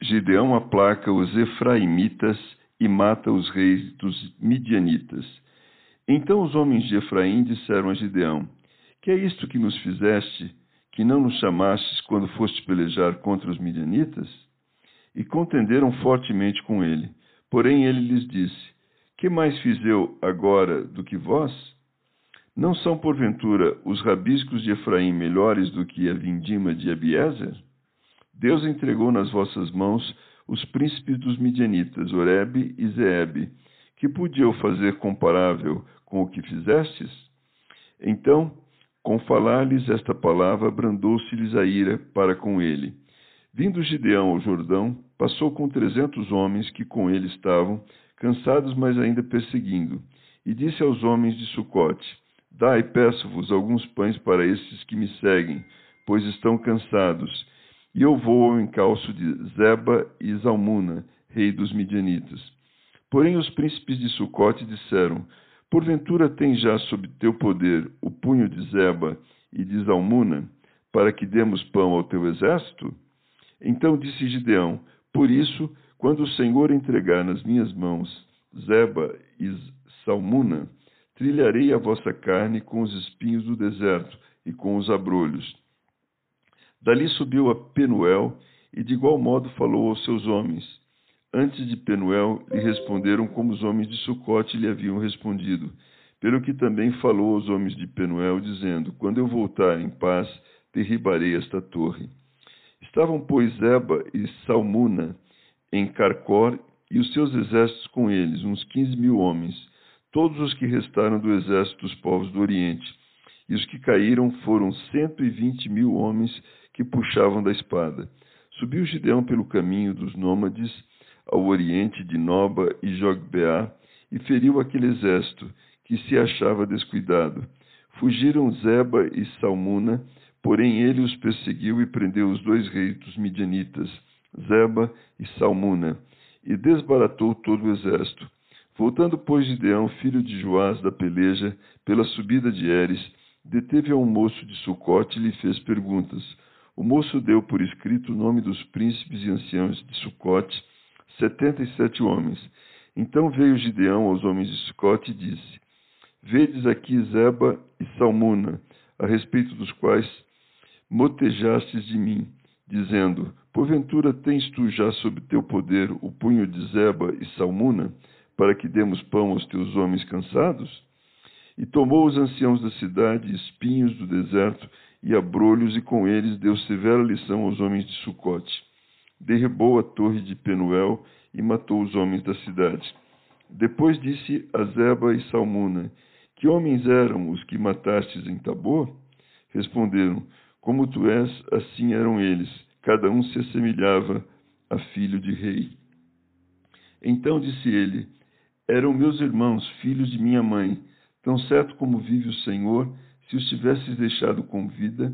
Gideão aplaca os efraimitas e mata os reis dos midianitas. Então os homens de Efraim disseram a Gideão: Que é isto que nos fizeste, que não nos chamastes quando foste pelejar contra os midianitas? E contenderam fortemente com ele. Porém ele lhes disse: Que mais fiz eu agora do que vós? Não são, porventura, os rabiscos de Efraim melhores do que a vindima de Abiezer? Deus entregou nas vossas mãos os príncipes dos midianitas, Oreb e Zeeb, que podiam fazer comparável com o que fizestes? Então, com falar-lhes esta palavra, brandou-se-lhes a ira para com ele. Vindo Gideão ao Jordão, passou com trezentos homens que com ele estavam, cansados, mas ainda perseguindo, e disse aos homens de Sucote: Dai, peço-vos, alguns pães para esses que me seguem, pois estão cansados e eu vou ao encalço de Zeba e Zalmuna, rei dos midianitas. Porém os príncipes de Sucote disseram: Porventura tens já sob teu poder o punho de Zeba e de Zalmuna, para que demos pão ao teu exército? Então disse Gideão: Por isso, quando o Senhor entregar nas minhas mãos Zeba e Salmuna, trilharei a vossa carne com os espinhos do deserto e com os abrolhos Dali subiu a Penuel e de igual modo falou aos seus homens. Antes de Penuel lhe responderam como os homens de Sucote lhe haviam respondido, pelo que também falou aos homens de Penuel, dizendo: Quando eu voltar em paz, derribarei esta torre. Estavam, pois, Eba e Salmuna em Carcor e os seus exércitos com eles, uns quinze mil homens, todos os que restaram do exército dos povos do Oriente. E os que caíram foram cento e vinte mil homens que puxavam da espada. Subiu Gideão pelo caminho dos nômades ao oriente de Noba e Jogbeá e feriu aquele exército que se achava descuidado. Fugiram Zeba e Salmuna, porém ele os perseguiu e prendeu os dois reis dos midianitas, Zeba e Salmuna, e desbaratou todo o exército. Voltando, pois, Gideão, filho de Joás da peleja, pela subida de Eres, deteve a um moço de Sucote e lhe fez perguntas. O moço deu por escrito o nome dos príncipes e anciãos de Sucote, setenta e sete homens. Então veio Gideão aos homens de Sucote e disse: Vedes aqui Zeba e Salmuna, a respeito dos quais motejastes de mim, dizendo: Porventura tens tu já sob teu poder o punho de Zeba e Salmuna, para que demos pão aos teus homens cansados? E tomou os anciãos da cidade, espinhos do deserto, e abrolhos, e com eles deu severa lição aos homens de Sucote. Derribou a torre de Penuel e matou os homens da cidade. Depois disse a Zeba e Salmuna: Que homens eram os que matastes em Tabor? Responderam: Como tu és, assim eram eles. Cada um se assemelhava a filho de rei. Então disse ele: Eram meus irmãos, filhos de minha mãe. Tão certo como vive o Senhor, se os tivesses deixado com vida,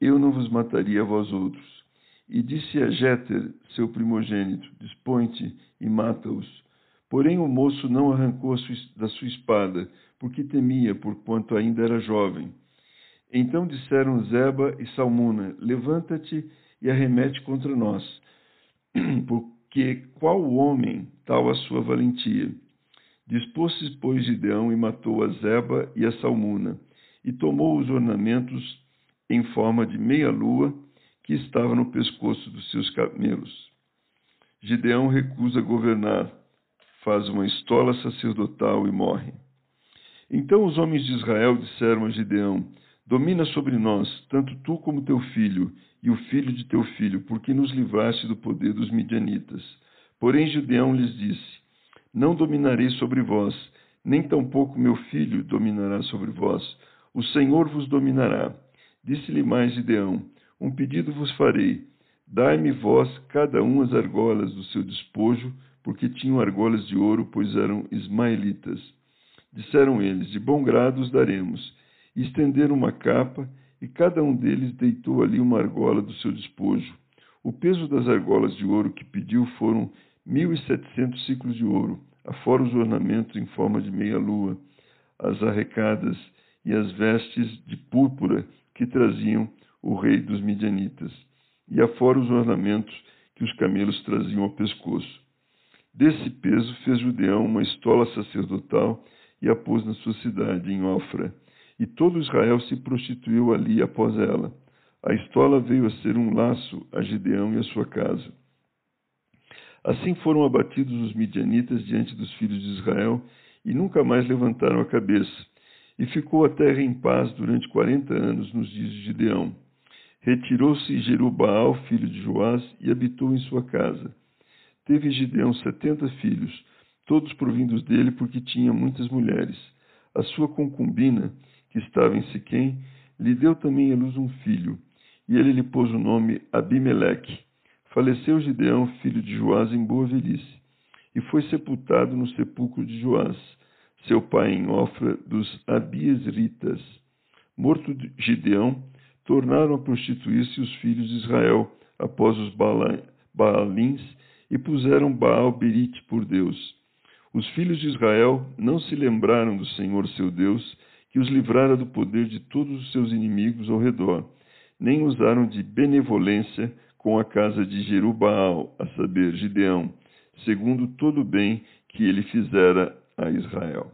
eu não vos mataria a vós outros. E disse a Jéter, seu primogênito: Dispõe-te e mata-os. Porém o moço não arrancou da sua espada, porque temia, porquanto ainda era jovem. Então disseram Zeba e Salmuna: Levanta-te e arremete contra nós, porque qual homem tal a sua valentia? Dispôs-se, pois, Gideão e matou a Zeba e a Salmuna e tomou os ornamentos em forma de meia-lua que estava no pescoço dos seus camelos. Gideão recusa governar, faz uma estola sacerdotal e morre. Então os homens de Israel disseram a Gideão: Domina sobre nós, tanto tu como teu filho, e o filho de teu filho, porque nos livraste do poder dos midianitas. Porém Gideão lhes disse: Não dominarei sobre vós, nem tampouco meu filho dominará sobre vós, o Senhor vos dominará. Disse-lhe mais Gideão: Um pedido vos farei. Dai-me vós cada um as argolas do seu despojo, porque tinham argolas de ouro, pois eram ismaelitas. Disseram eles: De bom grado os daremos. E estenderam uma capa, e cada um deles deitou ali uma argola do seu despojo. O peso das argolas de ouro que pediu foram mil e setecentos ciclos de ouro, afora os ornamentos em forma de meia-lua, as arrecadas e as vestes de púrpura que traziam o rei dos midianitas, e afora os ornamentos que os camelos traziam ao pescoço. Desse peso fez Judeão uma estola sacerdotal e a pôs na sua cidade, em Ofra. E todo Israel se prostituiu ali após ela. A estola veio a ser um laço a Gideão e a sua casa. Assim foram abatidos os midianitas diante dos filhos de Israel e nunca mais levantaram a cabeça. E ficou a terra em paz durante quarenta anos nos dias de Gideão. Retirou-se Jerubaal, filho de Joás, e habitou em sua casa. Teve Gideão setenta filhos, todos provindos dele porque tinha muitas mulheres. A sua concubina, que estava em Siquém, lhe deu também a luz um filho, e ele lhe pôs o nome Abimeleque. Faleceu Gideão, filho de Joás, em boa velhice, e foi sepultado no sepulcro de Joás, seu pai em Ofra dos Abiesritas. Morto Gideão, tornaram a prostituir-se os filhos de Israel após os Baalins e puseram Baal Berite por Deus. Os filhos de Israel não se lembraram do Senhor seu Deus, que os livrara do poder de todos os seus inimigos ao redor, nem usaram de benevolência com a casa de Jerubaal, a saber, Gideão, segundo todo o bem que ele fizera a Israel.